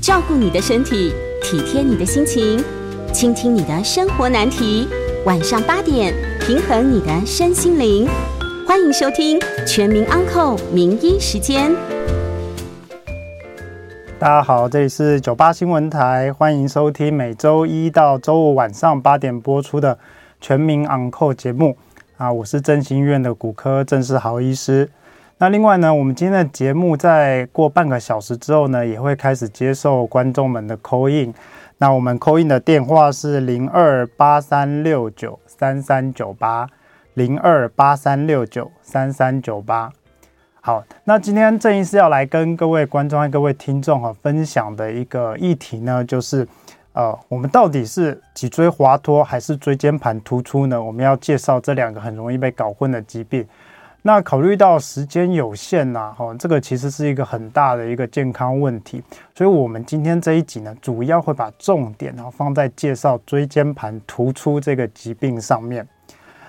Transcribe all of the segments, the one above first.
照顾你的身体，体贴你的心情，倾听你的生活难题。晚上八点，平衡你的身心灵。欢迎收听《全民安扣名医时间》。大家好，这里是九八新闻台，欢迎收听每周一到周五晚上八点播出的《全民安扣》节目。啊，我是振兴医院的骨科郑世豪医师。那另外呢，我们今天的节目在过半个小时之后呢，也会开始接受观众们的 call in。那我们 call in 的电话是零二八三六九三三九八零二八三六九三三九八。好，那今天郑医师要来跟各位观众和各位听众哈分享的一个议题呢，就是呃，我们到底是脊椎滑脱还是椎间盘突出呢？我们要介绍这两个很容易被搞混的疾病。那考虑到时间有限呐，哈，这个其实是一个很大的一个健康问题，所以我们今天这一集呢，主要会把重点啊放在介绍椎间盘突出这个疾病上面。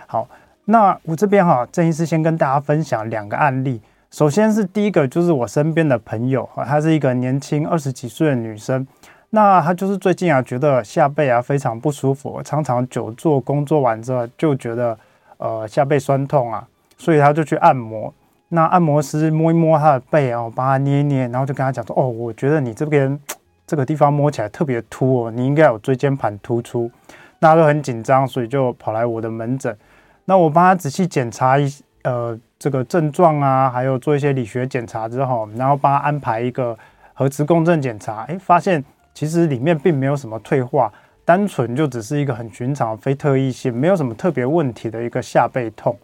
好，那我这边哈，郑医师先跟大家分享两个案例。首先是第一个，就是我身边的朋友，她是一个年轻二十几岁的女生，那她就是最近啊，觉得下背啊非常不舒服，常常久坐工作完之后就觉得呃下背酸痛啊，所以他就去按摩。那按摩师摸一摸他的背啊，帮他捏一捏，然后就跟他讲说：“哦，我觉得你这边这个地方摸起来特别凸哦，你应该有椎间盘突出。”那他就很紧张，所以就跑来我的门诊。那我帮他仔细检查一呃。这个症状啊，还有做一些理学检查之后，然后帮他安排一个核磁共振检查，诶，发现其实里面并没有什么退化，单纯就只是一个很寻常、非特异性，没有什么特别问题的一个下背痛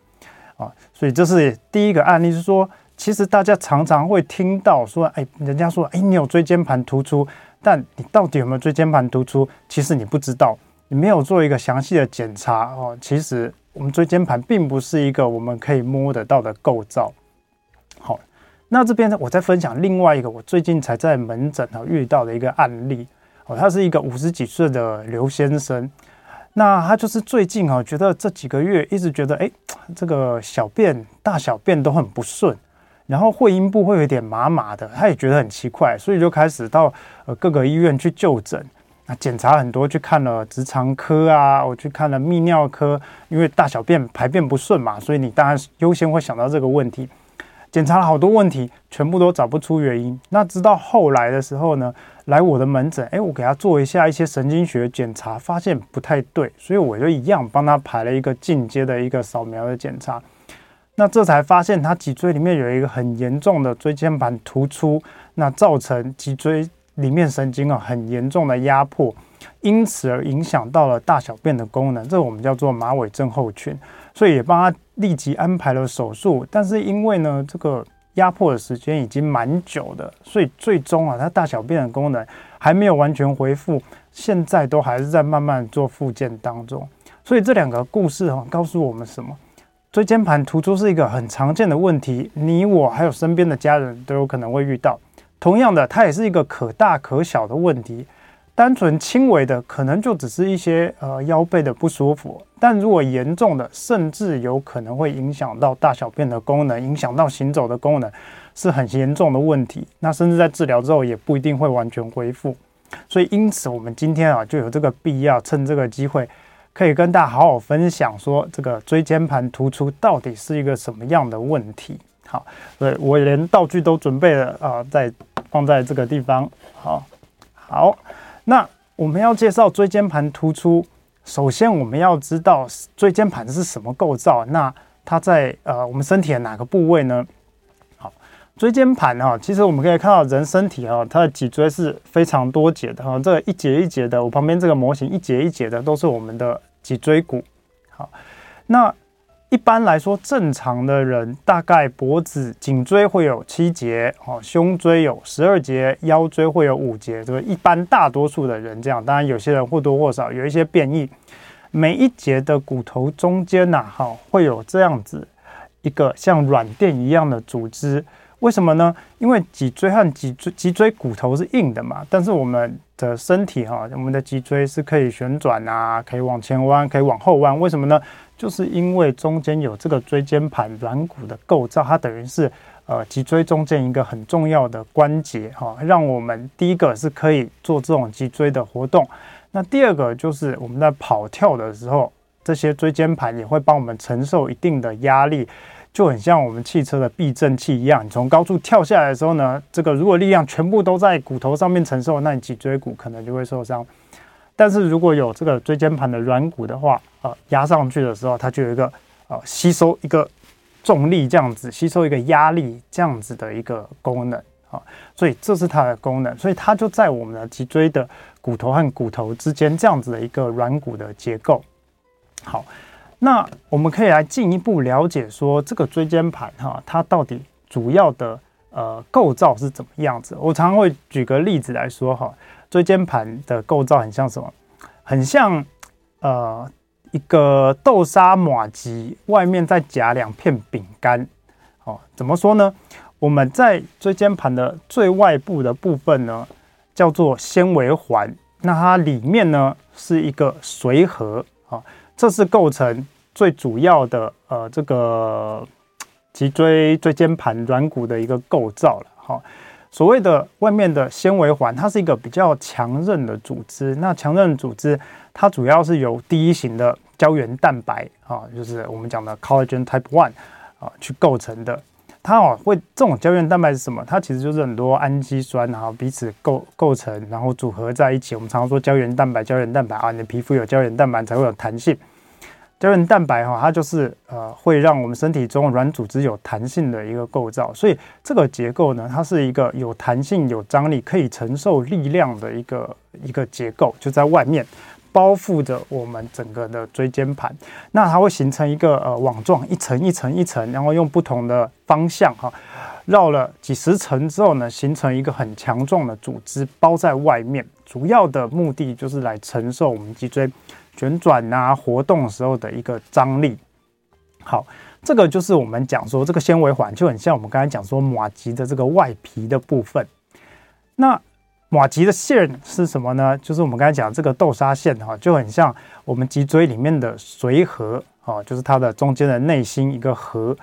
啊。所以这是第一个案例，是说其实大家常常会听到说，哎，人家说，哎，你有椎间盘突出，但你到底有没有椎间盘突出？其实你不知道，你没有做一个详细的检查哦，其实。我们椎间盘并不是一个我们可以摸得到的构造。好，那这边呢，我再分享另外一个我最近才在门诊啊遇到的一个案例。哦，他是一个五十几岁的刘先生。那他就是最近啊，觉得这几个月一直觉得，哎，这个小便大小便都很不顺，然后会阴部会有点麻麻的，他也觉得很奇怪，所以就开始到呃各个医院去就诊。那检查很多，去看了直肠科啊，我去看了泌尿科，因为大小便排便不顺嘛，所以你当然优先会想到这个问题。检查了好多问题，全部都找不出原因。那直到后来的时候呢，来我的门诊，诶，我给他做一下一些神经学检查，发现不太对，所以我就一样帮他排了一个进阶的一个扫描的检查。那这才发现他脊椎里面有一个很严重的椎间盘突出，那造成脊椎。里面神经啊很严重的压迫，因此而影响到了大小便的功能，这我们叫做马尾症候群，所以也帮他立即安排了手术。但是因为呢这个压迫的时间已经蛮久的，所以最终啊他大小便的功能还没有完全恢复，现在都还是在慢慢做复健当中。所以这两个故事哈告诉我们什么？椎间盘突出是一个很常见的问题，你我还有身边的家人都有可能会遇到。同样的，它也是一个可大可小的问题。单纯轻微的，可能就只是一些呃腰背的不舒服；但如果严重的，甚至有可能会影响到大小便的功能，影响到行走的功能，是很严重的问题。那甚至在治疗之后，也不一定会完全恢复。所以，因此我们今天啊，就有这个必要，趁这个机会，可以跟大家好好分享，说这个椎间盘突出到底是一个什么样的问题。好，所以，我连道具都准备了啊，在放在这个地方。好，好，那我们要介绍椎间盘突出，首先我们要知道椎间盘是什么构造。那它在呃我们身体的哪个部位呢？好，椎间盘哈，其实我们可以看到人身体哈，它的脊椎是非常多节的哈，这一节一节的，我旁边这个模型一节一节的都是我们的脊椎骨。好，那。一般来说，正常的人大概脖子、颈椎会有七节，哦，胸椎有十二节，腰椎会有五节。这个一般大多数的人这样，当然有些人或多或少有一些变异。每一节的骨头中间呐，哈，会有这样子一个像软垫一样的组织。为什么呢？因为脊椎和脊椎脊椎骨头是硬的嘛，但是我们的身体哈，我们的脊椎是可以旋转啊，可以往前弯，可以往后弯。为什么呢？就是因为中间有这个椎间盘软骨的构造，它等于是呃脊椎中间一个很重要的关节哈，让我们第一个是可以做这种脊椎的活动，那第二个就是我们在跑跳的时候，这些椎间盘也会帮我们承受一定的压力。就很像我们汽车的避震器一样，你从高处跳下来的时候呢，这个如果力量全部都在骨头上面承受，那你脊椎骨可能就会受伤。但是如果有这个椎间盘的软骨的话，呃，压上去的时候，它就有一个呃吸收一个重力这样子，吸收一个压力这样子的一个功能啊，所以这是它的功能，所以它就在我们的脊椎的骨头和骨头之间这样子的一个软骨的结构。好。那我们可以来进一步了解说，这个椎间盘哈，它到底主要的呃构造是怎么样子？我常常会举个例子来说哈，椎间盘的构造很像什么？很像呃一个豆沙麻糬外面再夹两片饼干。哦，怎么说呢？我们在椎间盘的最外部的部分呢，叫做纤维环，那它里面呢是一个髓核啊。这是构成最主要的呃这个脊椎椎间盘软骨的一个构造了哈。所谓的外面的纤维环，它是一个比较强韧的组织。那强韧组织它主要是由第一型的胶原蛋白啊，就是我们讲的 collagen type one 啊去构成的。它哦会这种胶原蛋白是什么？它其实就是很多氨基酸然后彼此构构成，然后组合在一起。我们常常说胶原蛋白，胶原蛋白啊，你的皮肤有胶原蛋白才会有弹性。胶原蛋白哈，它就是呃会让我们身体中软组织有弹性的一个构造。所以这个结构呢，它是一个有弹性、有张力、可以承受力量的一个一个结构，就在外面。包覆着我们整个的椎间盘，那它会形成一个呃网状，一层一层一层，然后用不同的方向哈，绕了几十层之后呢，形成一个很强壮的组织包在外面。主要的目的就是来承受我们脊椎旋转啊活动时候的一个张力。好，这个就是我们讲说这个纤维环就很像我们刚才讲说麻糬的这个外皮的部分。那麻糬的馅是什么呢？就是我们刚才讲这个豆沙馅哈，就很像我们脊椎里面的髓核啊，就是它的中间的内心一个核。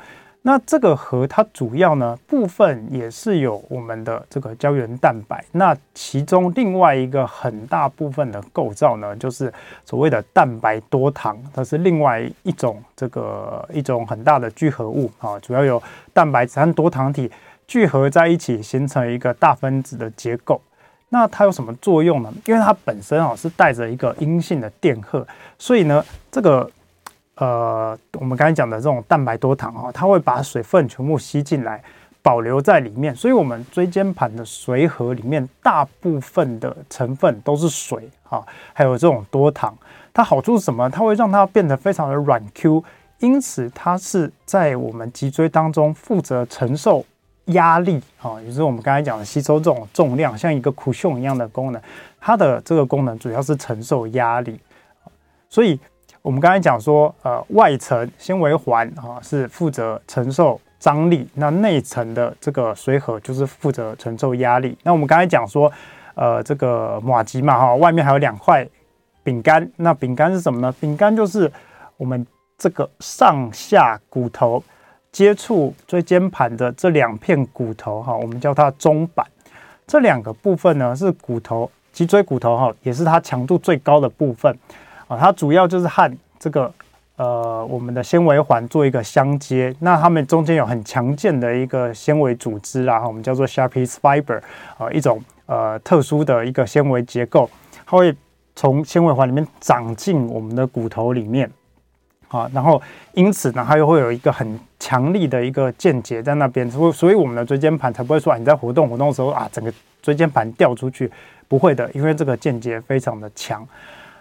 那这个核它主要呢部分也是有我们的这个胶原蛋白。那其中另外一个很大部分的构造呢，就是所谓的蛋白多糖，它是另外一种这个一种很大的聚合物啊，主要有蛋白质和多糖体聚合在一起，形成一个大分子的结构。那它有什么作用呢？因为它本身啊是带着一个阴性的电荷，所以呢，这个呃，我们刚才讲的这种蛋白多糖啊，它会把水分全部吸进来，保留在里面。所以，我们椎间盘的髓核里面大部分的成分都是水啊，还有这种多糖。它好处是什么？它会让它变得非常的软 Q，因此它是在我们脊椎当中负责承受。压力啊，也是我们刚才讲的吸收这种重量，像一个苦熊一样的功能，它的这个功能主要是承受压力。所以，我们刚才讲说，呃，外层纤维环啊是负责承受张力，那内层的这个髓核就是负责承受压力。那我们刚才讲说，呃，这个马吉嘛哈，外面还有两块饼干，那饼干是什么呢？饼干就是我们这个上下骨头。接触椎间盘的这两片骨头哈，我们叫它中板。这两个部分呢，是骨头脊椎骨头哈，也是它强度最高的部分啊。它主要就是和这个呃我们的纤维环做一个相接。那它们中间有很强健的一个纤维组织啦，我们叫做 Sharpey's fiber 啊，一种呃特殊的一个纤维结构，它会从纤维环里面长进我们的骨头里面。啊，然后因此呢，它又会有一个很强力的一个键结在那边，所所以我们的椎间盘才不会说啊，你在活动活动的时候啊，整个椎间盘掉出去，不会的，因为这个键结非常的强。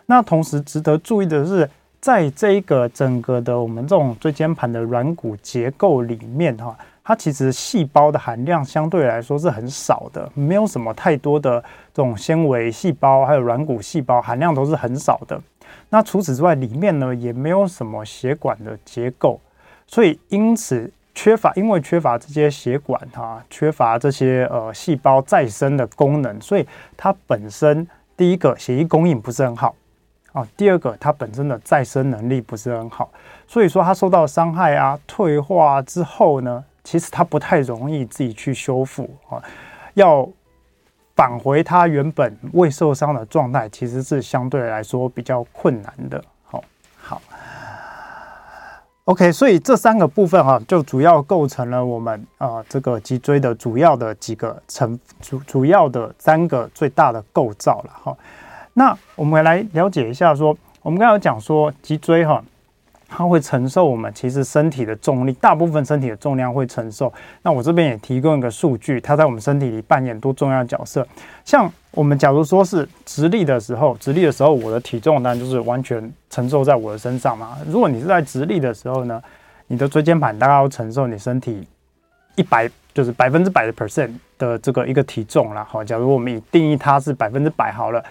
那同时值得注意的是，在这一个整个的我们这种椎间盘的软骨结构里面哈，它其实细胞的含量相对来说是很少的，没有什么太多的这种纤维细胞还有软骨细胞含量都是很少的。那除此之外，里面呢也没有什么血管的结构，所以因此缺乏，因为缺乏这些血管哈，缺乏这些呃细胞再生的功能，所以它本身第一个血液供应不是很好啊，第二个它本身的再生能力不是很好，所以说它受到伤害啊、退化之后呢，其实它不太容易自己去修复啊，要返回它原本未受伤的状态，其实是相对来说比较困难的。好，好，OK，所以这三个部分哈，就主要构成了我们啊这个脊椎的主要的几个成主主要的三个最大的构造了哈。那我们来了解一下，说我们刚才讲说脊椎哈。它会承受我们其实身体的重力，大部分身体的重量会承受。那我这边也提供一个数据，它在我们身体里扮演多重要的角色。像我们假如说是直立的时候，直立的时候，我的体重当然就是完全承受在我的身上嘛。如果你是在直立的时候呢，你的椎间盘大概要承受你身体一百，就是百分之百的 percent 的这个一个体重啦。好，假如我们以定义它是百分之百好了。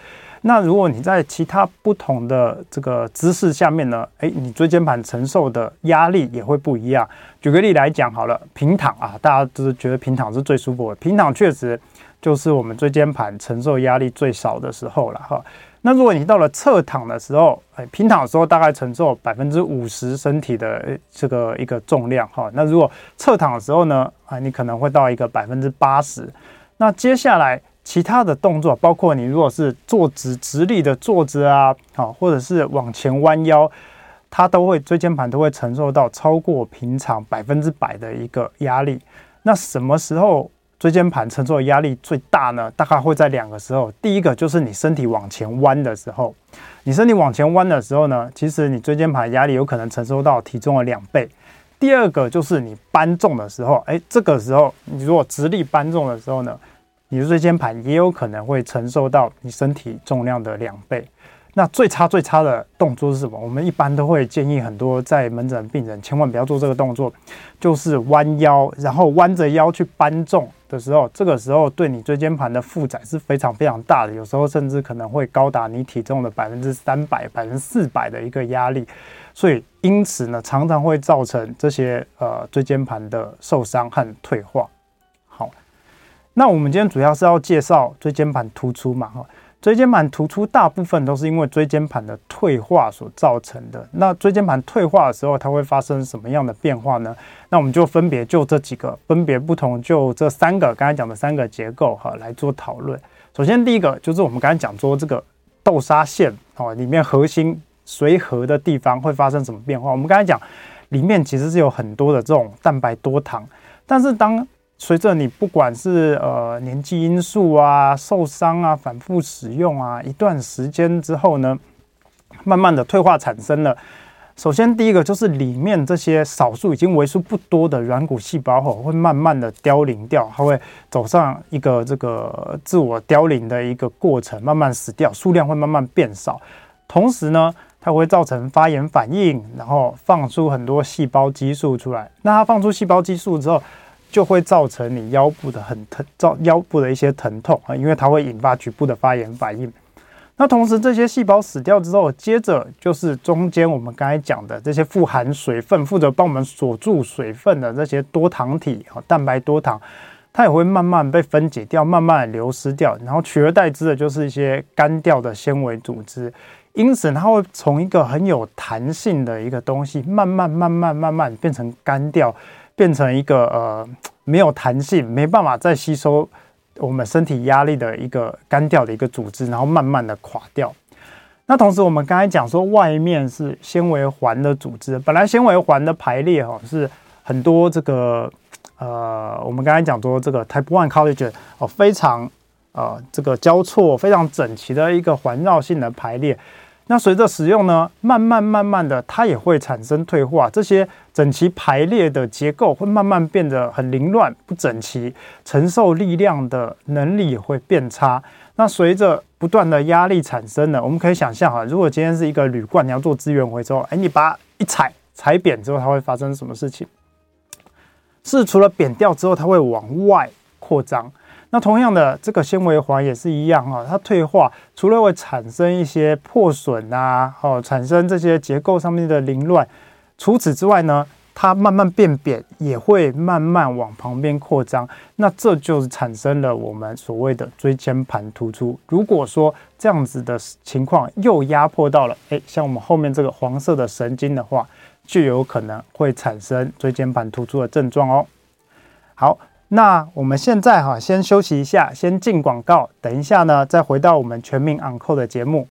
那如果你在其他不同的这个姿势下面呢，诶，你椎间盘承受的压力也会不一样。举个例来讲好了，平躺啊，大家都是觉得平躺是最舒服的，平躺确实就是我们椎间盘承受压力最少的时候了哈。那如果你到了侧躺的时候，诶，平躺的时候大概承受百分之五十身体的这个一个重量哈。那如果侧躺的时候呢，啊，你可能会到一个百分之八十。那接下来。其他的动作，包括你如果是坐直直立的坐着啊，好，或者是往前弯腰，它都会椎间盘都会承受到超过平常百分之百的一个压力。那什么时候椎间盘承受的压力最大呢？大概会在两个时候。第一个就是你身体往前弯的时候，你身体往前弯的时候呢，其实你椎间盘压力有可能承受到体重的两倍。第二个就是你搬重的时候，诶，这个时候你如果直立搬重的时候呢，你的椎间盘也有可能会承受到你身体重量的两倍。那最差最差的动作是什么？我们一般都会建议很多在门诊病人千万不要做这个动作，就是弯腰，然后弯着腰去搬重的时候，这个时候对你椎间盘的负载是非常非常大的，有时候甚至可能会高达你体重的百分之三百、百分之四百的一个压力。所以因此呢，常常会造成这些呃椎间盘的受伤和退化。那我们今天主要是要介绍椎间盘突出嘛，哈，椎间盘突出大部分都是因为椎间盘的退化所造成的。那椎间盘退化的时候，它会发生什么样的变化呢？那我们就分别就这几个，分别不同就这三个刚才讲的三个结构哈来做讨论。首先第一个就是我们刚才讲说这个豆沙线哦，里面核心随和的地方会发生什么变化？我们刚才讲里面其实是有很多的这种蛋白多糖，但是当随着你不管是呃年纪因素啊、受伤啊、反复使用啊，一段时间之后呢，慢慢的退化产生了。首先第一个就是里面这些少数已经为数不多的软骨细胞后，会慢慢的凋零掉，它会走上一个这个自我凋零的一个过程，慢慢死掉，数量会慢慢变少。同时呢，它会造成发炎反应，然后放出很多细胞激素出来。那它放出细胞激素之后，就会造成你腰部的很疼，造腰部的一些疼痛啊，因为它会引发局部的发炎反应。那同时这些细胞死掉之后，接着就是中间我们刚才讲的这些富含水分、负责帮我们锁住水分的这些多糖体啊，蛋白多糖，它也会慢慢被分解掉，慢慢流失掉，然后取而代之的就是一些干掉的纤维组织。因此，它会从一个很有弹性的一个东西，慢慢、慢慢、慢慢变成干掉。变成一个呃没有弹性，没办法再吸收我们身体压力的一个干掉的一个组织，然后慢慢的垮掉。那同时我们刚才讲说，外面是纤维环的组织，本来纤维环的排列哈是很多这个呃，我们刚才讲说这个 Type One Collagen 哦非常呃这个交错非常整齐的一个环绕性的排列。那随着使用呢，慢慢慢慢的，它也会产生退化。这些整齐排列的结构会慢慢变得很凌乱、不整齐，承受力量的能力也会变差。那随着不断的压力产生呢，我们可以想象哈，如果今天是一个铝罐，你要做资源回收，哎，你把它一踩，踩扁之后，它会发生什么事情？是除了扁掉之后，它会往外扩张。那同样的，这个纤维环也是一样哈，它退化除了会产生一些破损啊，哦，产生这些结构上面的凌乱，除此之外呢，它慢慢变扁，也会慢慢往旁边扩张。那这就是产生了我们所谓的椎间盘突出。如果说这样子的情况又压迫到了，诶，像我们后面这个黄色的神经的话，就有可能会产生椎间盘突出的症状哦。好，那我们现在哈先休息一下，先进广告，等一下呢再回到我们全民昂扣的节目。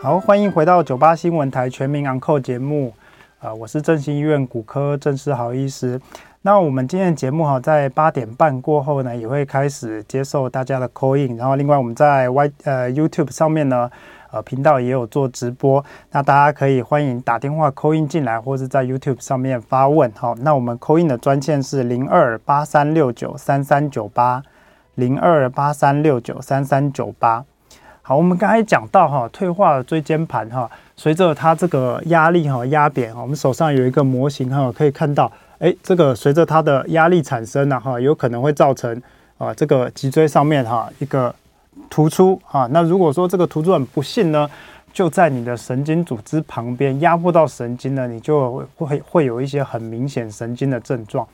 好，欢迎回到九八新闻台全民昂扣节目。啊、我是振兴医院骨科郑世豪医师。那我们今天的节目哈，在八点半过后呢，也会开始接受大家的 call in。然后，另外我们在 Y 呃 YouTube 上面呢，呃频道也有做直播。那大家可以欢迎打电话 call in 进来，或是在 YouTube 上面发问。好，那我们 call in 的专线是零二八三六九三三九八零二八三六九三三九八。好，我们刚才讲到哈，退化的椎间盘哈，随着它这个压力哈压扁哈，我们手上有一个模型哈，可以看到，哎，这个随着它的压力产生呢哈，有可能会造成啊这个脊椎上面哈一个突出啊。那如果说这个突出很不幸呢，就在你的神经组织旁边压迫到神经呢，你就会会有一些很明显神经的症状。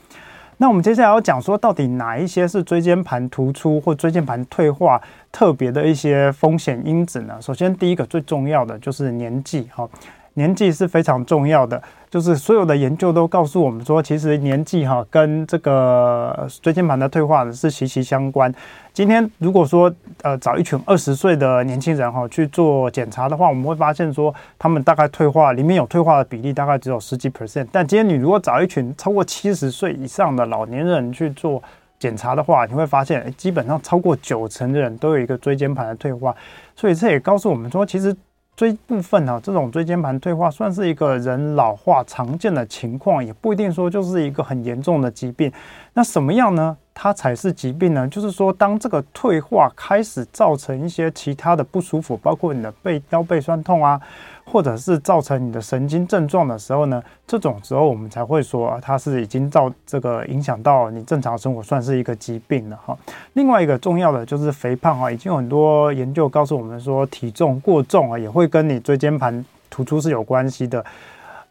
那我们接下来要讲说，到底哪一些是椎间盘突出或椎间盘退化特别的一些风险因子呢？首先，第一个最重要的就是年纪，哈，年纪是非常重要的。就是所有的研究都告诉我们说，其实年纪哈跟这个椎间盘的退化是息息相关。今天如果说呃找一群二十岁的年轻人哈去做检查的话，我们会发现说他们大概退化里面有退化的比例大概只有十几 percent。但今天你如果找一群超过七十岁以上的老年人去做检查的话，你会发现基本上超过九成的人都有一个椎间盘的退化。所以这也告诉我们说，其实。椎部分啊，这种椎间盘退化算是一个人老化常见的情况，也不一定说就是一个很严重的疾病。那什么样呢？它才是疾病呢？就是说，当这个退化开始造成一些其他的不舒服，包括你的背腰背酸痛啊。或者是造成你的神经症状的时候呢，这种时候我们才会说它是已经造这个影响到你正常生活，算是一个疾病了哈。另外一个重要的就是肥胖啊，已经有很多研究告诉我们说，体重过重啊也会跟你椎间盘突出是有关系的。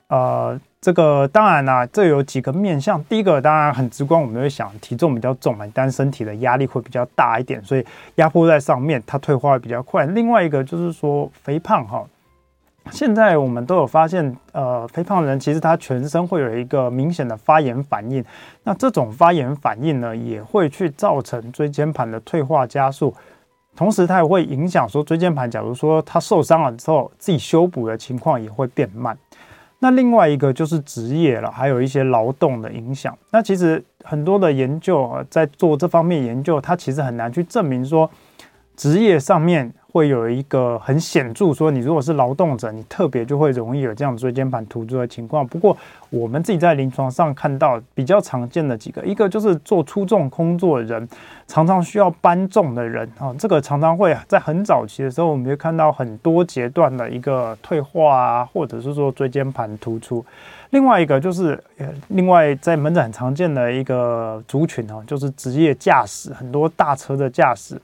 呃，这个当然啦，这有几个面向。第一个当然很直观，我们会想体重比较重嘛，但身体的压力会比较大一点，所以压迫在上面，它退化会比较快。另外一个就是说肥胖哈。现在我们都有发现，呃，肥胖人其实他全身会有一个明显的发炎反应。那这种发炎反应呢，也会去造成椎间盘的退化加速，同时它也会影响说椎间盘，假如说它受伤了之后，自己修补的情况也会变慢。那另外一个就是职业了，还有一些劳动的影响。那其实很多的研究啊，在做这方面研究，它其实很难去证明说职业上面。会有一个很显著，说你如果是劳动者，你特别就会容易有这样椎间盘突出的情况。不过我们自己在临床上看到比较常见的几个，一个就是做粗重工作的人，常常需要搬重的人啊，这个常常会在很早期的时候，我们会看到很多阶段的一个退化啊，或者是说椎间盘突出。另外一个就是，另外在门诊很常见的一个族群啊，就是职业驾驶，很多大车的驾驶。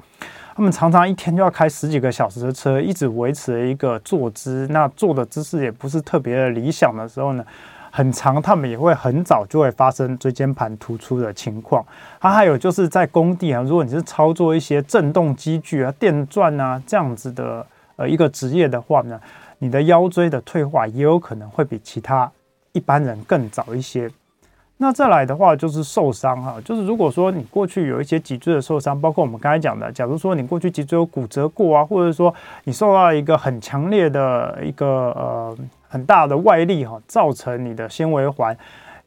他们常常一天就要开十几个小时的车，一直维持一个坐姿，那坐的姿势也不是特别的理想的时候呢，很长他们也会很早就会发生椎间盘突出的情况。啊，还有就是在工地啊，如果你是操作一些震动机具啊、电钻啊这样子的呃一个职业的话呢，你的腰椎的退化也有可能会比其他一般人更早一些。那再来的话就是受伤哈，就是如果说你过去有一些脊椎的受伤，包括我们刚才讲的，假如说你过去脊椎有骨折过啊，或者说你受到一个很强烈的一个呃很大的外力哈，造成你的纤维环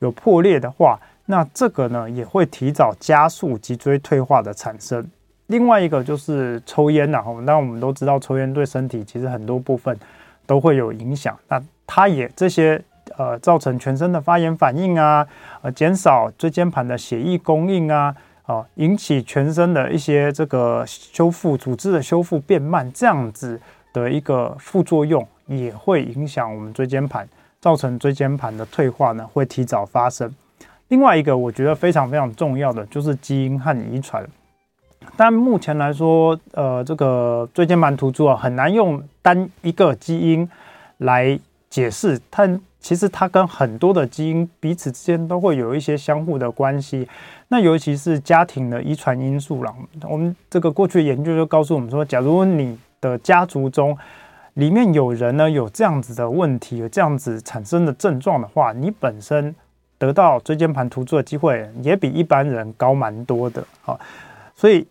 有破裂的话，那这个呢也会提早加速脊椎退化的产生。另外一个就是抽烟呐，那我们都知道抽烟对身体其实很多部分都会有影响，那它也这些。呃，造成全身的发炎反应啊，呃，减少椎间盘的血液供应啊，哦，引起全身的一些这个修复组织的修复变慢，这样子的一个副作用也会影响我们椎间盘，造成椎间盘的退化呢，会提早发生。另外一个我觉得非常非常重要的就是基因和遗传，但目前来说，呃，这个椎间盘突出啊，很难用单一个基因来解释它。其实它跟很多的基因彼此之间都会有一些相互的关系，那尤其是家庭的遗传因素了。我们这个过去研究就告诉我们说，假如你的家族中里面有人呢有这样子的问题，有这样子产生的症状的话，你本身得到椎间盘突出的机会也比一般人高蛮多的。好，所以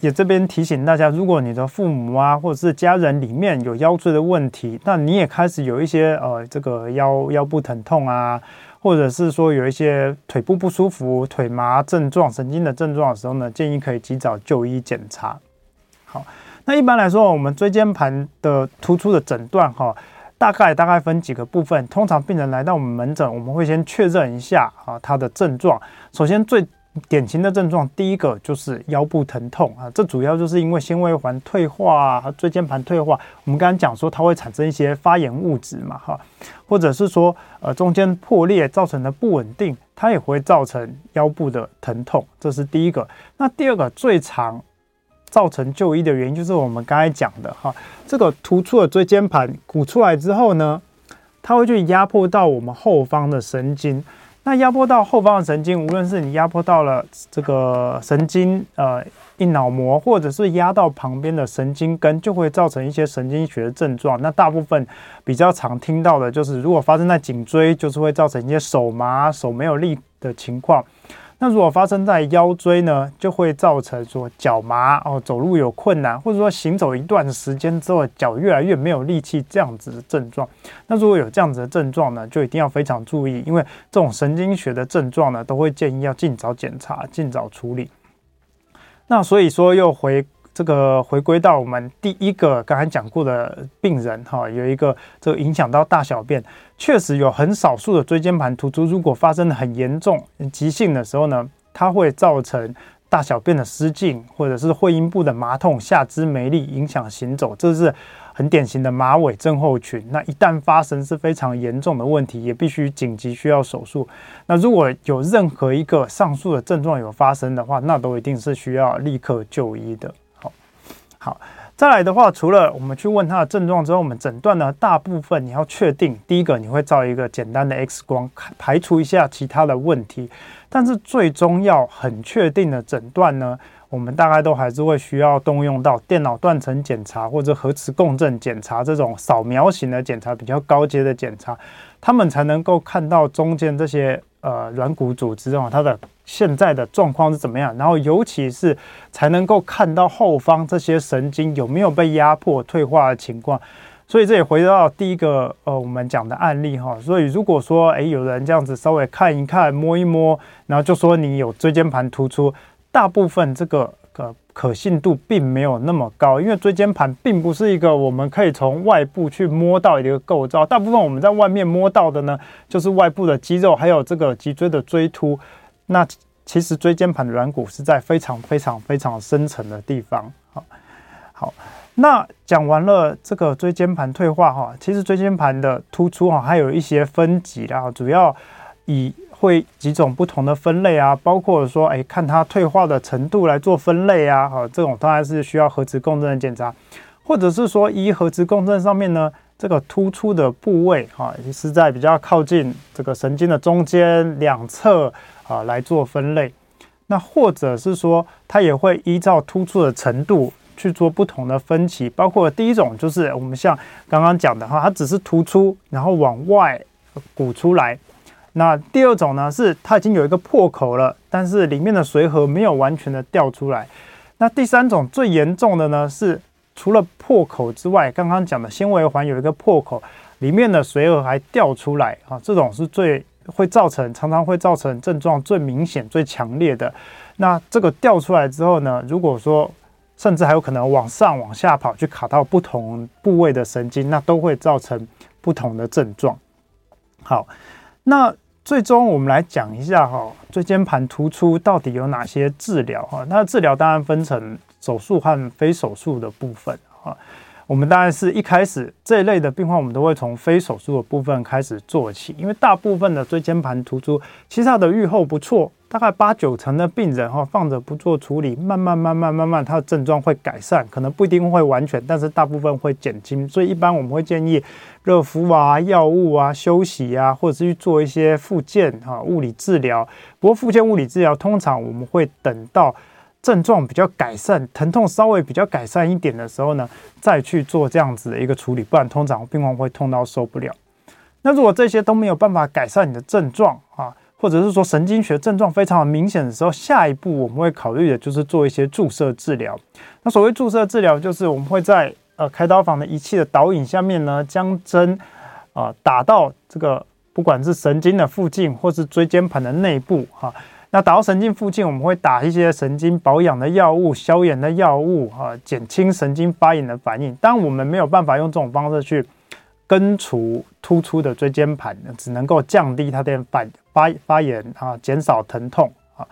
也这边提醒大家，如果你的父母啊或者是家人里面有腰椎的问题，那你也开始有一些呃这个腰腰部疼痛啊，或者是说有一些腿部不舒服、腿麻症状、神经的症状的时候呢，建议可以及早就医检查。好，那一般来说，我们椎间盘的突出的诊断哈。大概大概分几个部分。通常病人来到我们门诊，我们会先确认一下啊他的症状。首先最典型的症状，第一个就是腰部疼痛啊，这主要就是因为纤维环退化，椎间盘退化。我们刚刚讲说它会产生一些发炎物质嘛，哈，或者是说呃中间破裂造成的不稳定，它也会造成腰部的疼痛。这是第一个。那第二个最常造成就医的原因就是我们刚才讲的哈，这个突出的椎间盘鼓出来之后呢，它会去压迫到我们后方的神经。那压迫到后方的神经，无论是你压迫到了这个神经呃硬脑膜，或者是压到旁边的神经根，就会造成一些神经学的症状。那大部分比较常听到的就是，如果发生在颈椎，就是会造成一些手麻、手没有力的情况。那如果发生在腰椎呢，就会造成说脚麻哦，走路有困难，或者说行走一段时间之后脚越来越没有力气这样子的症状。那如果有这样子的症状呢，就一定要非常注意，因为这种神经学的症状呢，都会建议要尽早检查、尽早处理。那所以说又回。这个回归到我们第一个刚才讲过的病人哈，有一个这个影响到大小便，确实有很少数的椎间盘突出，如果发生的很严重、急性的时候呢，它会造成大小便的失禁，或者是会阴部的麻痛、下肢没力，影响行走，这是。很典型的马尾症候群，那一旦发生是非常严重的问题，也必须紧急需要手术。那如果有任何一个上述的症状有发生的话，那都一定是需要立刻就医的。好，再来的话，除了我们去问他的症状之后，我们诊断呢，大部分你要确定，第一个你会照一个简单的 X 光，排除一下其他的问题，但是最终要很确定的诊断呢。我们大概都还是会需要动用到电脑断层检查或者核磁共振检查这种扫描型的检查，比较高阶的检查，他们才能够看到中间这些呃软骨组织啊，它的现在的状况是怎么样，然后尤其是才能够看到后方这些神经有没有被压迫退化的情况。所以这也回到第一个呃我们讲的案例哈。所以如果说诶有人这样子稍微看一看摸一摸，然后就说你有椎间盘突出。大部分这个可可信度并没有那么高，因为椎间盘并不是一个我们可以从外部去摸到的一个构造。大部分我们在外面摸到的呢，就是外部的肌肉，还有这个脊椎的椎突。那其实椎间盘的软骨是在非常非常非常深层的地方。好，好，那讲完了这个椎间盘退化哈，其实椎间盘的突出哈，还有一些分级啦，主要以。会几种不同的分类啊，包括说，哎，看它退化的程度来做分类啊，哈，这种当然是需要核磁共振的检查，或者是说，一核磁共振上面呢，这个突出的部位，哈，是在比较靠近这个神经的中间两侧啊来做分类。那或者是说，它也会依照突出的程度去做不同的分期，包括第一种就是我们像刚刚讲的哈，它只是突出，然后往外鼓出来。那第二种呢，是它已经有一个破口了，但是里面的髓核没有完全的掉出来。那第三种最严重的呢，是除了破口之外，刚刚讲的纤维环有一个破口，里面的髓核还掉出来啊，这种是最会造成，常常会造成症状最明显、最强烈的。那这个掉出来之后呢，如果说甚至还有可能往上、往下跑，去卡到不同部位的神经，那都会造成不同的症状。好，那。最终，我们来讲一下哈，椎间盘突出到底有哪些治疗哈？那治疗当然分成手术和非手术的部分哈。我们当然是一开始这一类的病患，我们都会从非手术的部分开始做起，因为大部分的椎间盘突出其实它的预后不错。大概八九成的病人哈，放着不做处理，慢慢慢慢慢慢，他的症状会改善，可能不一定会完全，但是大部分会减轻。所以一般我们会建议热敷啊、药物啊、休息啊，或者是去做一些复健哈、物理治疗。不过复健物理治疗通常我们会等到症状比较改善、疼痛稍微比较改善一点的时候呢，再去做这样子的一个处理，不然通常病患会痛到受不了。那如果这些都没有办法改善你的症状啊，或者是说神经学症状非常明显的时候，下一步我们会考虑的就是做一些注射治疗。那所谓注射治疗，就是我们会在呃开刀房的仪器的导引下面呢，将针啊打到这个不管是神经的附近，或是椎间盘的内部哈。那打到神经附近，我们会打一些神经保养的药物、消炎的药物哈，减轻神经发炎的反应。当我们没有办法用这种方式去根除突出的椎间盘，只能够降低它的反。发发炎啊，减少疼痛啊。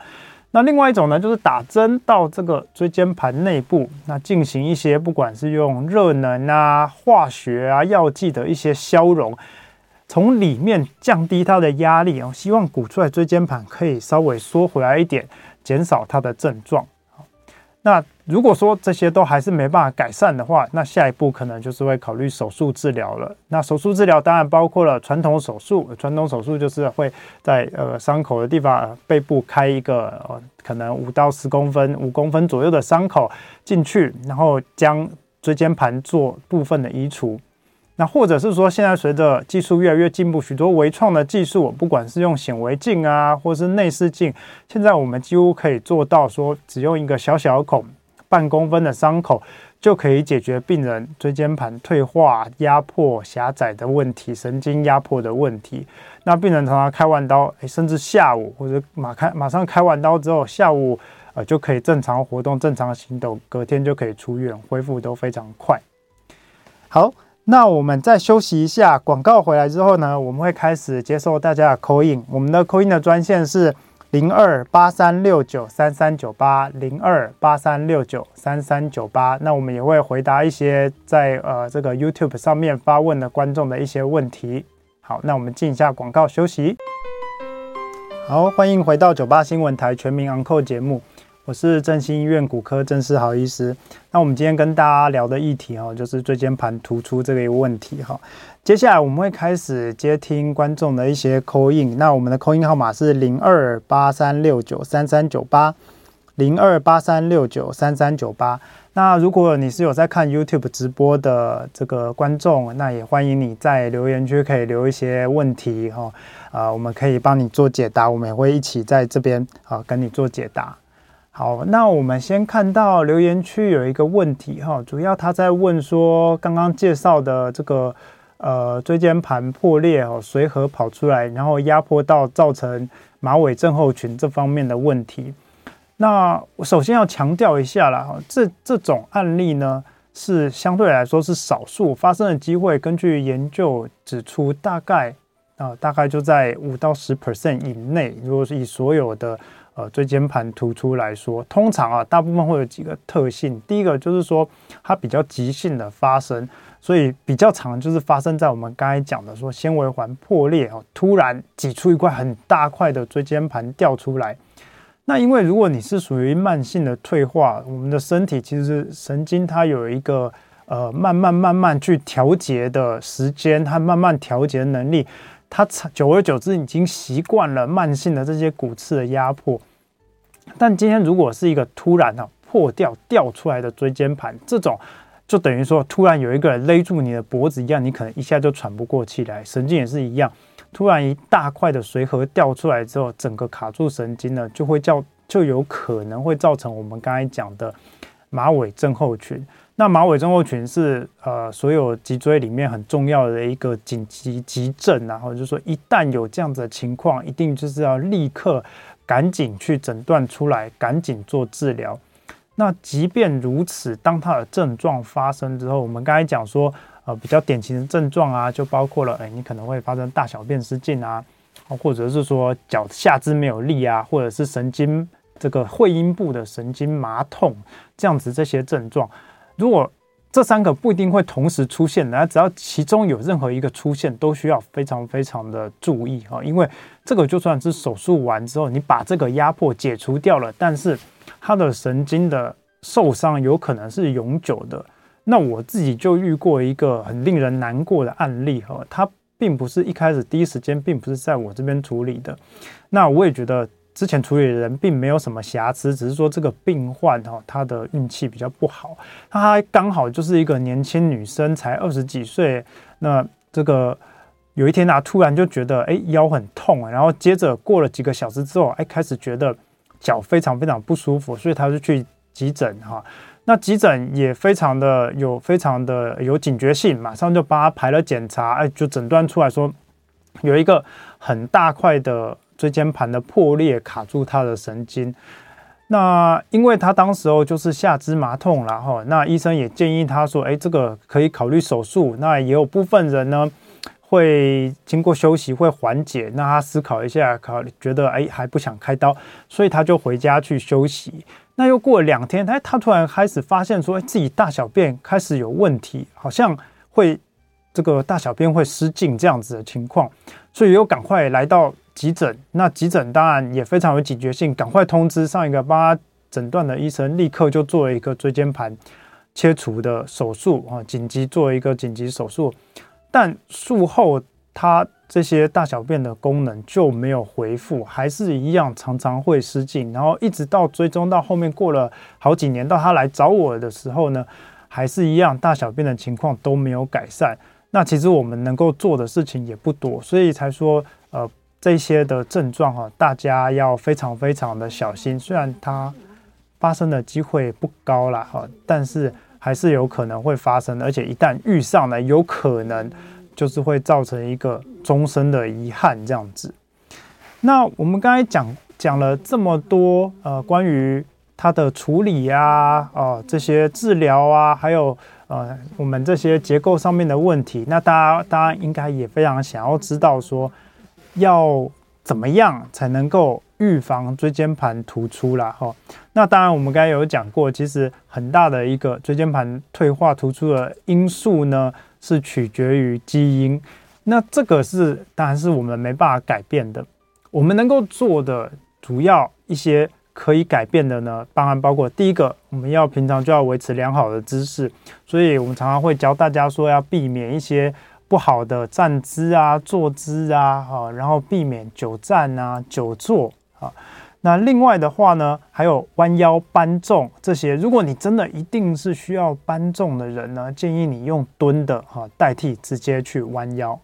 那另外一种呢，就是打针到这个椎间盘内部，那进行一些不管是用热能啊、化学啊、药剂的一些消融，从里面降低它的压力啊，希望鼓出来椎间盘可以稍微缩回来一点，减少它的症状。那如果说这些都还是没办法改善的话，那下一步可能就是会考虑手术治疗了。那手术治疗当然包括了传统手术，传统手术就是会在呃伤口的地方，背部开一个呃可能五到十公分、五公分左右的伤口进去，然后将椎间盘做部分的移除。那或者是说，现在随着技术越来越进步，许多微创的技术，不管是用显微镜啊，或是内视镜，现在我们几乎可以做到说，只用一个小小孔，半公分的伤口，就可以解决病人椎间盘退化、压迫、狭窄的问题，神经压迫的问题。那病人常常开完刀，甚至下午或者马开马上开完刀之后，下午呃就可以正常活动、正常行动，隔天就可以出院，恢复都非常快。好。那我们再休息一下，广告回来之后呢，我们会开始接受大家的 call in。我们的 call in 的专线是零二八三六九三三九八零二八三六九三三九八。那我们也会回答一些在呃这个 YouTube 上面发问的观众的一些问题。好，那我们进一下广告休息。好，欢迎回到九八新闻台全民昂扣节目。我是振兴医院骨科郑世豪医师。那我们今天跟大家聊的议题哈，就是椎间盘突出这个一个问题哈。接下来我们会开始接听观众的一些 call in。那我们的 call in 号码是零二八三六九三三九八零二八三六九三三九八。那如果你是有在看 YouTube 直播的这个观众，那也欢迎你在留言区可以留一些问题哈。啊，我们可以帮你做解答，我们也会一起在这边啊跟你做解答。好，那我们先看到留言区有一个问题哈，主要他在问说，刚刚介绍的这个呃椎间盘破裂哦，随核跑出来，然后压迫到造成马尾症候群这方面的问题。那我首先要强调一下啦，哈，这这种案例呢是相对来说是少数发生的机会，根据研究指出，大概啊大概就在五到十 percent 以内，如果是以所有的。呃，椎间盘突出来说，通常啊，大部分会有几个特性。第一个就是说，它比较急性的发生，所以比较常就是发生在我们刚才讲的说纤维环破裂哦，突然挤出一块很大块的椎间盘掉出来。那因为如果你是属于慢性的退化，我们的身体其实神经它有一个呃慢慢慢慢去调节的时间，它慢慢调节能力。它长久而久之已经习惯了慢性的这些骨刺的压迫，但今天如果是一个突然哈破掉掉出来的椎间盘，这种就等于说突然有一个人勒住你的脖子一样，你可能一下就喘不过气来。神经也是一样，突然一大块的髓核掉出来之后，整个卡住神经呢，就会叫就有可能会造成我们刚才讲的马尾症候群。那马尾症候群是呃所有脊椎里面很重要的一个紧急急症，然后就是说一旦有这样子的情况，一定就是要立刻赶紧去诊断出来，赶紧做治疗。那即便如此，当他的症状发生之后，我们刚才讲说呃比较典型的症状啊，就包括了哎你可能会发生大小便失禁啊，或者是说脚下肢没有力啊，或者是神经这个会阴部的神经麻痛这样子这些症状。如果这三个不一定会同时出现，那只要其中有任何一个出现，都需要非常非常的注意哈，因为这个就算是手术完之后，你把这个压迫解除掉了，但是他的神经的受伤有可能是永久的。那我自己就遇过一个很令人难过的案例哈，他并不是一开始第一时间，并不是在我这边处理的，那我也觉得。之前处理的人并没有什么瑕疵，只是说这个病患哈，他的运气比较不好。他刚好就是一个年轻女生，才二十几岁。那这个有一天啊，突然就觉得哎腰很痛，然后接着过了几个小时之后，哎开始觉得脚非常非常不舒服，所以他就去急诊哈。那急诊也非常的有非常的有警觉性，马上就帮他排了检查，哎就诊断出来说有一个很大块的椎间盘的破裂卡住他的神经。那因为他当时候就是下肢麻痛然后，那医生也建议他说，哎，这个可以考虑手术。那也有部分人呢会经过休息会缓解，那他思考一下，考觉得哎还不想开刀，所以他就回家去休息。那又过了两天，哎，他突然开始发现说，哎，自己大小便开始有问题，好像会这个大小便会失禁这样子的情况，所以又赶快来到。急诊，那急诊当然也非常有警觉性，赶快通知上一个帮他诊断的医生，立刻就做了一个椎间盘切除的手术啊，紧急做一个紧急手术。但术后他这些大小便的功能就没有恢复，还是一样常常会失禁，然后一直到追踪到后面过了好几年，到他来找我的时候呢，还是一样大小便的情况都没有改善。那其实我们能够做的事情也不多，所以才说呃。这些的症状哈，大家要非常非常的小心。虽然它发生的机会不高了哈，但是还是有可能会发生，而且一旦遇上了，有可能就是会造成一个终身的遗憾这样子。那我们刚才讲讲了这么多呃，关于它的处理呀，哦这些治疗啊，还有呃我们这些结构上面的问题，那大家大家应该也非常想要知道说。要怎么样才能够预防椎间盘突出啦？哈，那当然我们刚才有讲过，其实很大的一个椎间盘退化突出的因素呢，是取决于基因。那这个是当然是我们没办法改变的。我们能够做的主要一些可以改变的呢，当然包括第一个，我们要平常就要维持良好的姿势，所以我们常常会教大家说要避免一些。不好的站姿啊、坐姿啊，哈，然后避免久站啊、久坐啊。那另外的话呢，还有弯腰搬重这些。如果你真的一定是需要搬重的人呢，建议你用蹲的哈代替直接去弯腰。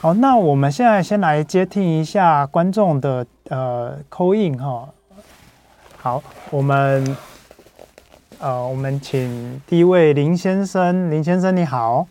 好，那我们现在先来接听一下观众的呃 call in 哈。好，我们呃，我们请第一位林先生，林先生你好。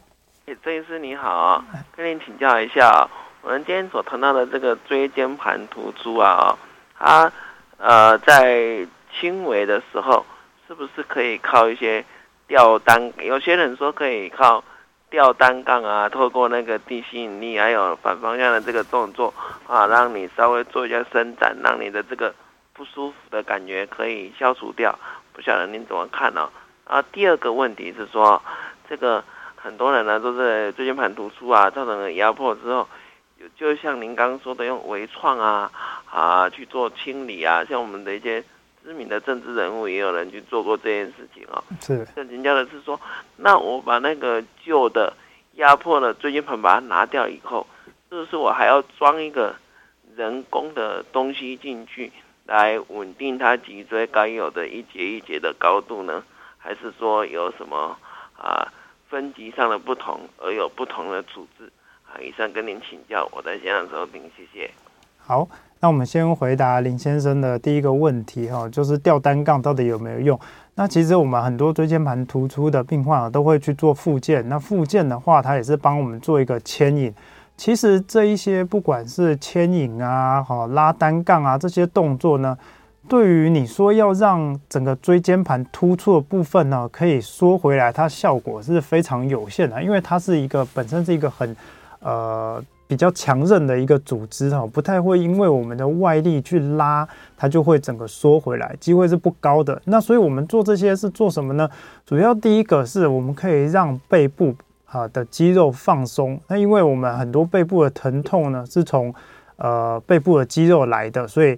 郑医师你好，跟您请教一下，我们今天所谈到的这个椎间盘突出啊，它呃在轻微的时候，是不是可以靠一些吊单？有些人说可以靠吊单杠啊，透过那个地心引力，还有反方向的这个动作啊，让你稍微做一下伸展，让你的这个不舒服的感觉可以消除掉。不晓得您怎么看呢？啊，第二个问题是说这个。很多人呢都是椎间盘突出啊，造成了压迫之后，就像您刚刚说的，用微创啊啊去做清理啊，像我们的一些知名的政治人物也有人去做过这件事情啊。是。更人家的是说，那我把那个旧的压迫的椎间盘把它拿掉以后，是不是我还要装一个人工的东西进去，来稳定它脊椎该有的一节一节的高度呢？还是说有什么啊？分级上的不同而有不同的处置啊！以上跟您请教，我在现场收听，谢谢。好，那我们先回答林先生的第一个问题哈，就是吊单杠到底有没有用？那其实我们很多椎间盘突出的病患啊，都会去做复健。那复健的话，它也是帮我们做一个牵引。其实这一些不管是牵引啊、哈拉单杠啊这些动作呢。对于你说要让整个椎间盘突出的部分呢，可以缩回来，它效果是非常有限的，因为它是一个本身是一个很呃比较强韧的一个组织哈，不太会因为我们的外力去拉，它就会整个缩回来，机会是不高的。那所以我们做这些是做什么呢？主要第一个是我们可以让背部啊的肌肉放松，那因为我们很多背部的疼痛呢是从呃背部的肌肉来的，所以。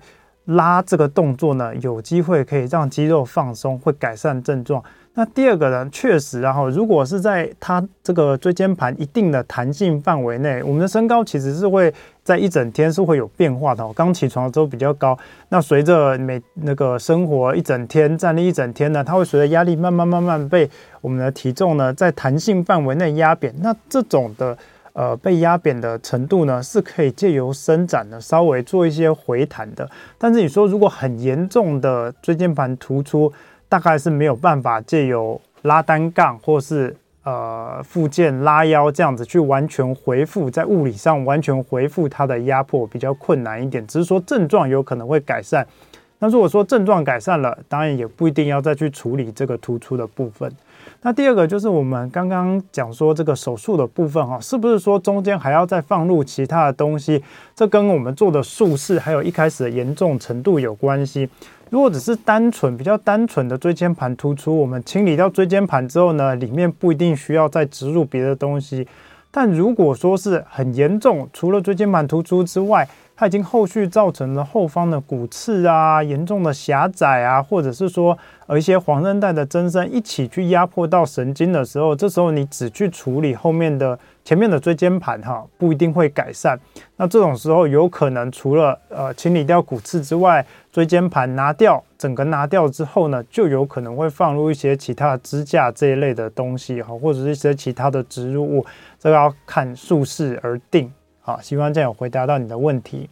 拉这个动作呢，有机会可以让肌肉放松，会改善症状。那第二个呢，确实，然后如果是在它这个椎间盘一定的弹性范围内，我们的身高其实是会在一整天是会有变化的。刚起床的时候比较高，那随着每那个生活一整天站立一整天呢，它会随着压力慢慢慢慢被我们的体重呢在弹性范围内压扁。那这种的。呃被压扁的程度呢，是可以借由伸展呢稍微做一些回弹的。但是你说如果很严重的椎间盘突出，大概是没有办法借由拉单杠或是呃复健拉腰这样子去完全恢复，在物理上完全恢复它的压迫比较困难一点。只是说症状有可能会改善。那如果说症状改善了，当然也不一定要再去处理这个突出的部分。那第二个就是我们刚刚讲说这个手术的部分哈，是不是说中间还要再放入其他的东西？这跟我们做的术式还有一开始的严重程度有关系。如果只是单纯比较单纯的椎间盘突出，我们清理掉椎间盘之后呢，里面不一定需要再植入别的东西。但如果说是很严重，除了椎间盘突出之外，它已经后续造成了后方的骨刺啊，严重的狭窄啊，或者是说呃一些黄韧带的增生一起去压迫到神经的时候，这时候你只去处理后面的前面的椎间盘哈，不一定会改善。那这种时候有可能除了呃清理掉骨刺之外，椎间盘拿掉，整个拿掉之后呢，就有可能会放入一些其他的支架这一类的东西哈，或者是一些其他的植入物，这个要看术式而定。好，希望这样回答到你的问题。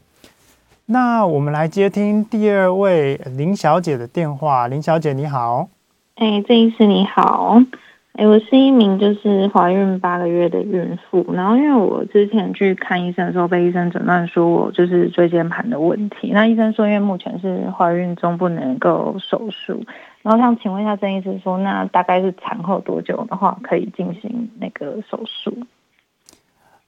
那我们来接听第二位林小姐的电话。林小姐你好，哎，郑医师你好，哎，我是一名就是怀孕八个月的孕妇，然后因为我之前去看医生的时候，被医生诊断说我就是椎间盘的问题。那医生说因为目前是怀孕中，不能够手术。然后想请问一下郑医师说，那大概是产后多久的话可以进行那个手术？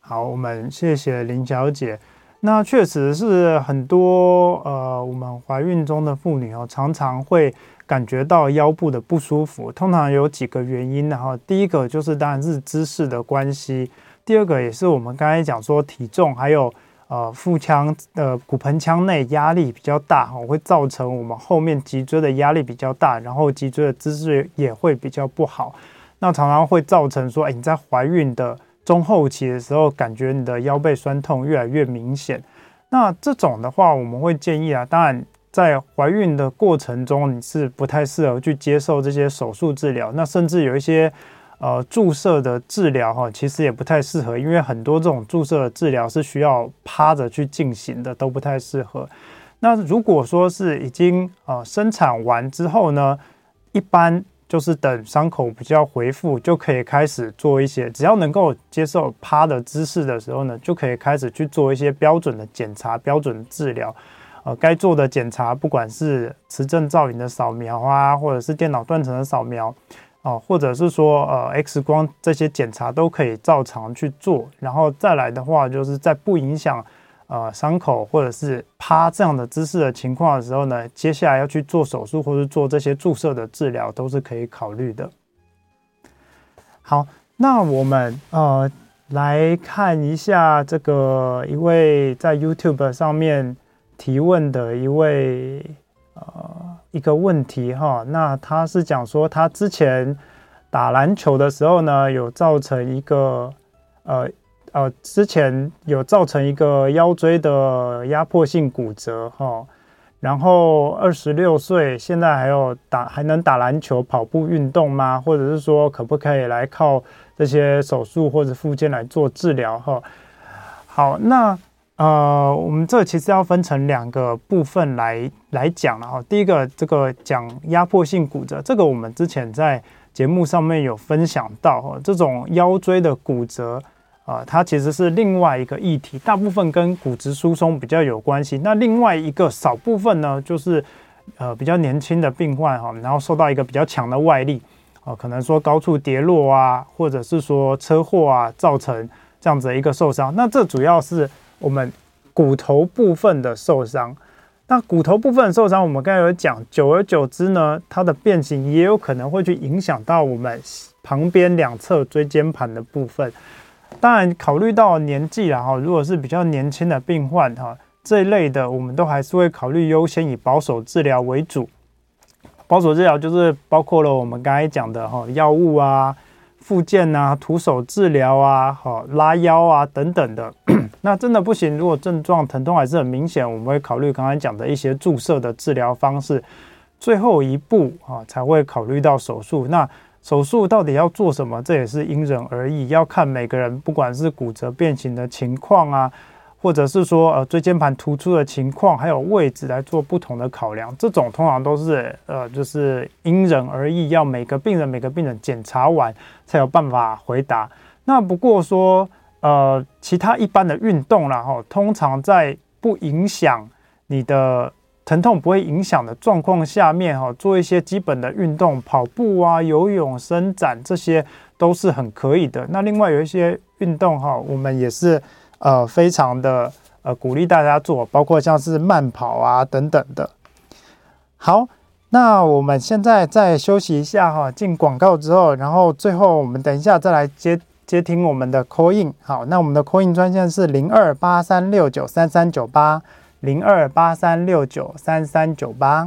好，我们谢谢林小姐。那确实是很多呃，我们怀孕中的妇女哦，常常会感觉到腰部的不舒服。通常有几个原因，然后第一个就是当然是姿势的关系，第二个也是我们刚才讲说体重还有呃腹腔的骨盆腔内压力比较大，会造成我们后面脊椎的压力比较大，然后脊椎的姿势也会比较不好。那常常会造成说，哎，你在怀孕的。中后期的时候，感觉你的腰背酸痛越来越明显。那这种的话，我们会建议啊，当然在怀孕的过程中，你是不太适合去接受这些手术治疗。那甚至有一些呃注射的治疗哈，其实也不太适合，因为很多这种注射的治疗是需要趴着去进行的，都不太适合。那如果说是已经呃生产完之后呢，一般。就是等伤口比较恢复，就可以开始做一些，只要能够接受趴的姿势的时候呢，就可以开始去做一些标准的检查、标准的治疗。呃，该做的检查，不管是磁振造影的扫描啊，或者是电脑断层的扫描，哦、或者是说呃 X 光这些检查都可以照常去做。然后再来的话，就是在不影响。呃，伤口或者是趴这样的姿势的情况的时候呢，接下来要去做手术或者做这些注射的治疗都是可以考虑的。好，那我们呃来看一下这个一位在 YouTube 上面提问的一位呃一个问题哈，那他是讲说他之前打篮球的时候呢，有造成一个呃。呃，之前有造成一个腰椎的压迫性骨折哈，然后二十六岁，现在还有打还能打篮球、跑步运动吗？或者是说，可不可以来靠这些手术或者复健来做治疗哈？好，那呃，我们这其实要分成两个部分来来讲了哈。第一个，这个讲压迫性骨折，这个我们之前在节目上面有分享到哈，这种腰椎的骨折。啊，它其实是另外一个议题，大部分跟骨质疏松比较有关系。那另外一个少部分呢，就是呃比较年轻的病患哈，然后受到一个比较强的外力，啊，可能说高处跌落啊，或者是说车祸啊，造成这样子的一个受伤。那这主要是我们骨头部分的受伤。那骨头部分受伤，我们刚才有讲，久而久之呢，它的变形也有可能会去影响到我们旁边两侧椎间盘的部分。当然，考虑到年纪了哈，如果是比较年轻的病患哈，这一类的，我们都还是会考虑优先以保守治疗为主。保守治疗就是包括了我们刚才讲的哈，药物啊、复健啊、徒手治疗啊、好拉腰啊等等的。那真的不行，如果症状疼痛还是很明显，我们会考虑刚才讲的一些注射的治疗方式。最后一步啊，才会考虑到手术。那手术到底要做什么，这也是因人而异，要看每个人，不管是骨折变形的情况啊，或者是说呃椎间盘突出的情况，还有位置来做不同的考量。这种通常都是呃就是因人而异，要每个病人每个病人检查完才有办法回答。那不过说呃其他一般的运动啦哈，通常在不影响你的。疼痛不会影响的状况下面，哈，做一些基本的运动，跑步啊、游泳、伸展，这些都是很可以的。那另外有一些运动，哈，我们也是呃非常的呃鼓励大家做，包括像是慢跑啊等等的。好，那我们现在再休息一下哈，进广告之后，然后最后我们等一下再来接接听我们的 call in。好，那我们的 call in 专线是零二八三六九三三九八。零二八三六九三三九八，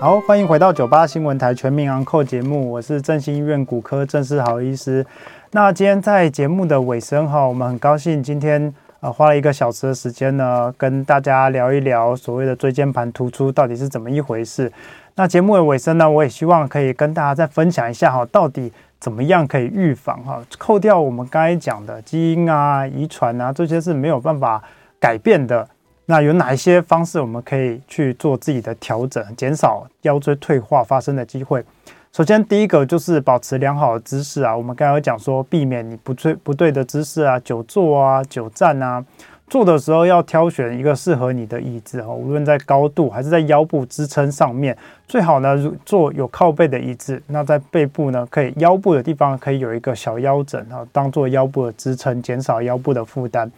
好，欢迎回到九八新闻台全民昂扣节目，我是振兴医院骨科郑世豪医师。那今天在节目的尾声哈，我们很高兴今天呃花了一个小时的时间呢，跟大家聊一聊所谓的椎间盘突出到底是怎么一回事。那节目的尾声呢，我也希望可以跟大家再分享一下哈，到底怎么样可以预防哈？扣掉我们刚才讲的基因啊、遗传啊这些是没有办法改变的。那有哪一些方式我们可以去做自己的调整，减少腰椎退化发生的机会？首先，第一个就是保持良好的姿势啊。我们刚刚讲说，避免你不对不对的姿势啊，久坐啊、久站啊。坐的时候要挑选一个适合你的椅子哦，无论在高度还是在腰部支撑上面，最好呢坐有靠背的椅子。那在背部呢，可以腰部的地方可以有一个小腰枕啊，当做腰部的支撑，减少腰部的负担。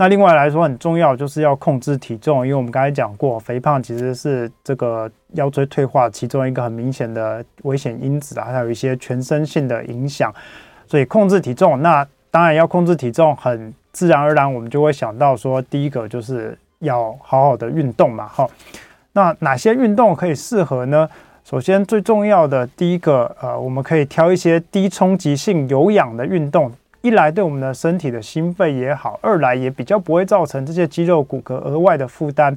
那另外来说很重要，就是要控制体重，因为我们刚才讲过，肥胖其实是这个腰椎退化其中一个很明显的危险因子啊，还有一些全身性的影响，所以控制体重，那当然要控制体重，很自然而然我们就会想到说，第一个就是要好好的运动嘛，哈，那哪些运动可以适合呢？首先最重要的第一个，呃，我们可以挑一些低冲击性有氧的运动。一来对我们的身体的心肺也好，二来也比较不会造成这些肌肉骨骼额外的负担。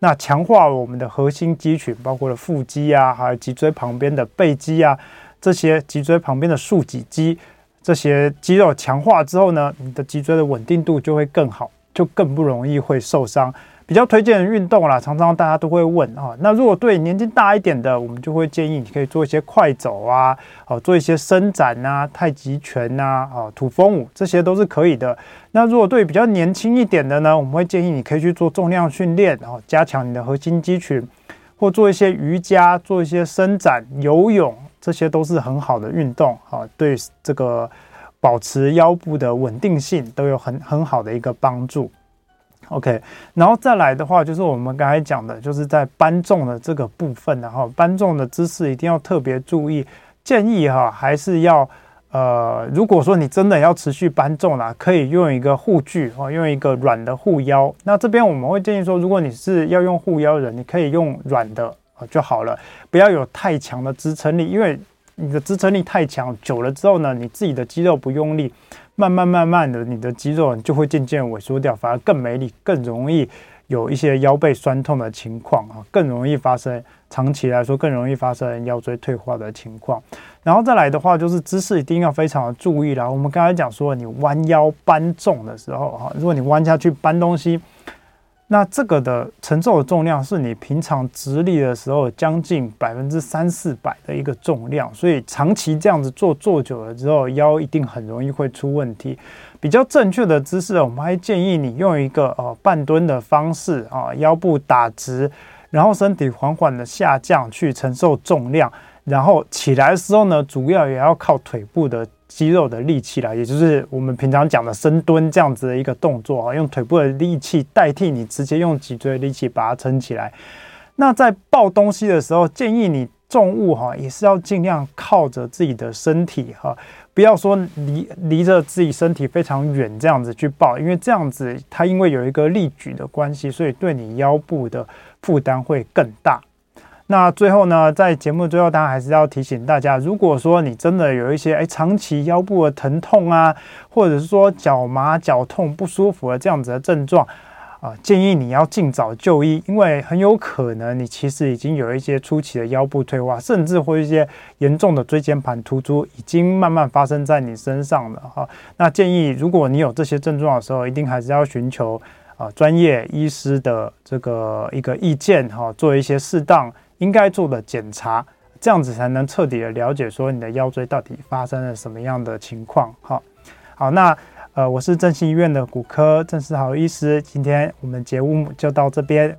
那强化我们的核心肌群，包括了腹肌啊，还有脊椎旁边的背肌啊，这些脊椎旁边的竖脊肌，这些肌肉强化之后呢，你的脊椎的稳定度就会更好，就更不容易会受伤。比较推荐的运动啦，常常大家都会问啊。那如果对年纪大一点的，我们就会建议你可以做一些快走啊，哦，做一些伸展啊、太极拳呐，啊，土风舞，这些都是可以的。那如果对比较年轻一点的呢，我们会建议你可以去做重量训练，然后加强你的核心肌群，或做一些瑜伽、做一些伸展、游泳，这些都是很好的运动啊，对这个保持腰部的稳定性都有很很好的一个帮助。OK，然后再来的话，就是我们刚才讲的，就是在搬重的这个部分，然后搬重的姿势一定要特别注意。建议哈，还是要呃，如果说你真的要持续搬重啦，可以用一个护具哦，用一个软的护腰。那这边我们会建议说，如果你是要用护腰的人，你可以用软的就好了，不要有太强的支撑力，因为你的支撑力太强，久了之后呢，你自己的肌肉不用力。慢慢慢慢的，你的肌肉就会渐渐萎缩掉，反而更没力，更容易有一些腰背酸痛的情况啊，更容易发生，长期来说更容易发生腰椎退化的情况。然后再来的话，就是姿势一定要非常的注意啦。我们刚才讲说，你弯腰搬重的时候哈，如果你弯下去搬东西。那这个的承受的重量是你平常直立的时候将近百分之三四百的一个重量，所以长期这样子做做久了之后，腰一定很容易会出问题。比较正确的姿势，我们还建议你用一个呃半蹲的方式啊，腰部打直，然后身体缓缓的下降去承受重量，然后起来的时候呢，主要也要靠腿部的。肌肉的力气了，也就是我们平常讲的深蹲这样子的一个动作啊，用腿部的力气代替你直接用脊椎的力气把它撑起来。那在抱东西的时候，建议你重物哈也是要尽量靠着自己的身体哈，不要说离离着自己身体非常远这样子去抱，因为这样子它因为有一个力矩的关系，所以对你腰部的负担会更大。那最后呢，在节目最后，当然还是要提醒大家，如果说你真的有一些诶长期腰部的疼痛啊，或者是说脚麻、脚痛不舒服的这样子的症状，啊，建议你要尽早就医，因为很有可能你其实已经有一些初期的腰部退化，甚至或一些严重的椎间盘突出已经慢慢发生在你身上了哈。那建议如果你有这些症状的时候，一定还是要寻求啊专业医师的这个一个意见哈，做一些适当应该做的检查，这样子才能彻底的了解说你的腰椎到底发生了什么样的情况哈。好，那。呃，我是正兴医院的骨科郑世豪医师，今天我们节目就到这边。